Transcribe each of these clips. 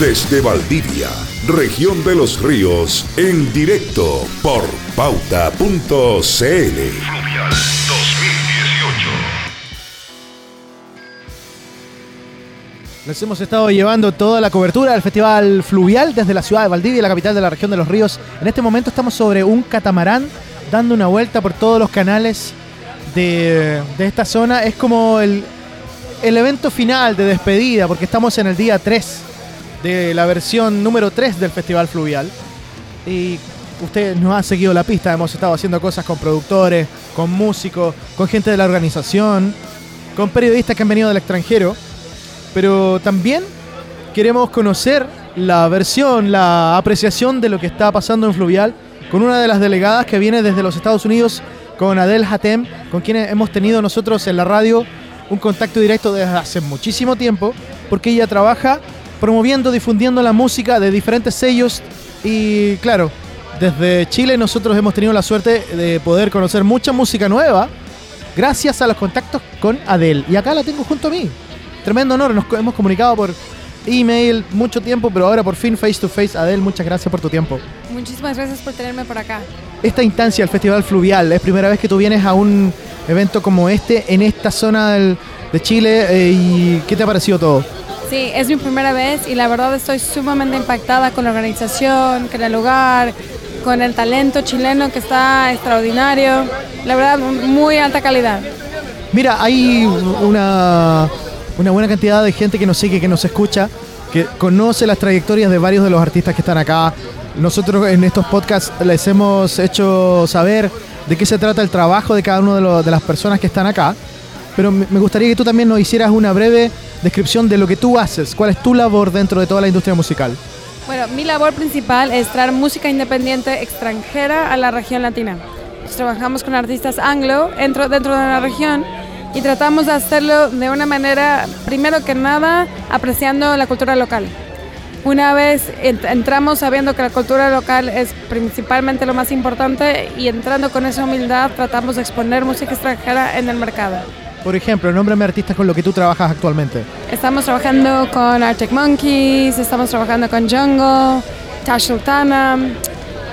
Desde Valdivia, región de los ríos, en directo por pauta.cl. Fluvial 2018. Les hemos estado llevando toda la cobertura del Festival Fluvial desde la ciudad de Valdivia, la capital de la región de los ríos. En este momento estamos sobre un catamarán dando una vuelta por todos los canales de, de esta zona. Es como el, el evento final de despedida, porque estamos en el día 3 de la versión número 3 del Festival Fluvial. Y ustedes nos han seguido la pista, hemos estado haciendo cosas con productores, con músicos, con gente de la organización, con periodistas que han venido del extranjero. Pero también queremos conocer la versión, la apreciación de lo que está pasando en Fluvial con una de las delegadas que viene desde los Estados Unidos, con Adel Hatem, con quien hemos tenido nosotros en la radio un contacto directo desde hace muchísimo tiempo, porque ella trabaja promoviendo, difundiendo la música de diferentes sellos y claro, desde Chile nosotros hemos tenido la suerte de poder conocer mucha música nueva gracias a los contactos con Adele. Y acá la tengo junto a mí. Tremendo honor, nos hemos comunicado por email mucho tiempo, pero ahora por fin face to face. Adele, muchas gracias por tu tiempo. Muchísimas gracias por tenerme por acá. Esta instancia, el Festival Fluvial, es primera vez que tú vienes a un evento como este en esta zona del- de Chile eh, y ¿qué te ha parecido todo? Sí, es mi primera vez y la verdad estoy sumamente impactada con la organización, con el lugar, con el talento chileno que está extraordinario. La verdad, muy alta calidad. Mira, hay una, una buena cantidad de gente que nos sigue, que nos escucha, que conoce las trayectorias de varios de los artistas que están acá. Nosotros en estos podcasts les hemos hecho saber de qué se trata el trabajo de cada una de, las personas que están acá. Pero me gustaría que tú también nos hicieras una breve descripción de lo que tú haces, cuál es tu labor dentro de toda la industria musical. Bueno, mi labor principal es traer música independiente extranjera a la región latina. Trabajamos con artistas anglo dentro, dentro de la región y tratamos de hacerlo de una manera, primero que nada, apreciando la cultura local. Una vez ent- entramos sabiendo que la cultura local es principalmente lo más importante y entrando con esa humildad tratamos de exponer música extranjera en el mercado. Por ejemplo, nómbrame artistas con los que tú trabajas actualmente. Estamos trabajando con Arctic Monkeys, estamos trabajando con Jungle, Tash Sultana,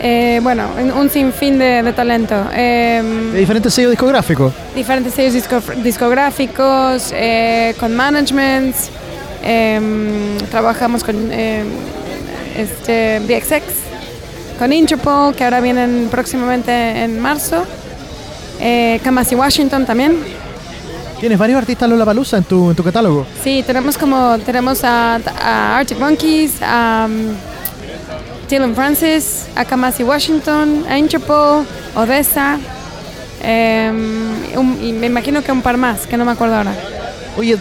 eh, bueno, un sinfín de, de talento. Eh, De diferentes sellos discográficos. diferentes sellos disco- discográficos, eh, con managements, eh, trabajamos con eh, este, VXX, con Interpol, que ahora vienen próximamente en marzo, eh, Kamasi Washington también. Tienes varios artistas Lollapalooza en tu, en tu catálogo. Sí, tenemos como tenemos a, a Arctic Monkeys, a um, Dylan Francis, a Kamasi Washington, a Interpol, Odessa, em, un- y me imagino que un par más, que no me acuerdo ahora. Oye,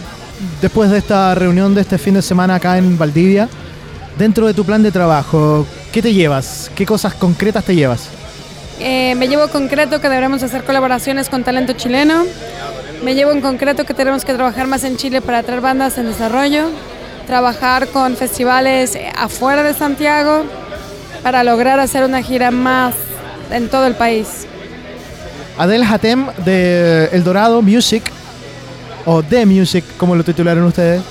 después de esta reunión de este fin de semana acá en Valdivia, dentro de tu plan de trabajo, ¿qué te llevas? ¿Qué cosas concretas te llevas? Eh, me llevo concreto que deberemos hacer colaboraciones con talento chileno. Me llevo en concreto que tenemos que trabajar más en Chile para traer bandas en desarrollo. Trabajar con festivales afuera de Santiago para lograr hacer una gira más en todo el país. Adel Hatem de El Dorado Music, o The Music, como lo titularon ustedes,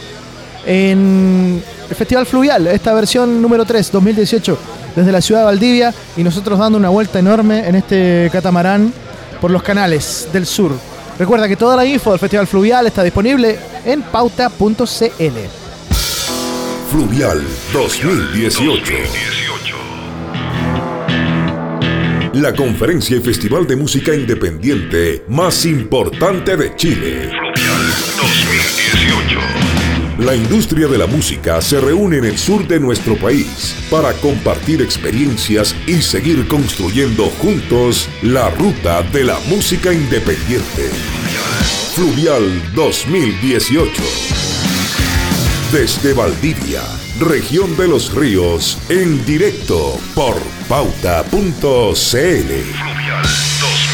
en el Festival Fluvial, esta versión número 3, 2018, desde la ciudad de Valdivia, y nosotros dando una vuelta enorme en este catamarán por los canales del sur. Recuerda que toda la info del Festival Fluvial está disponible en pauta.cl. Fluvial 2018. La conferencia y festival de música independiente más importante de Chile. Fluvial 2018. La industria de la música se reúne en el sur de nuestro país para compartir experiencias y seguir construyendo juntos la ruta de la música independiente. Fluvial 2018. Desde Valdivia, región de los ríos, en directo por pauta.cl. Fluvial 2018.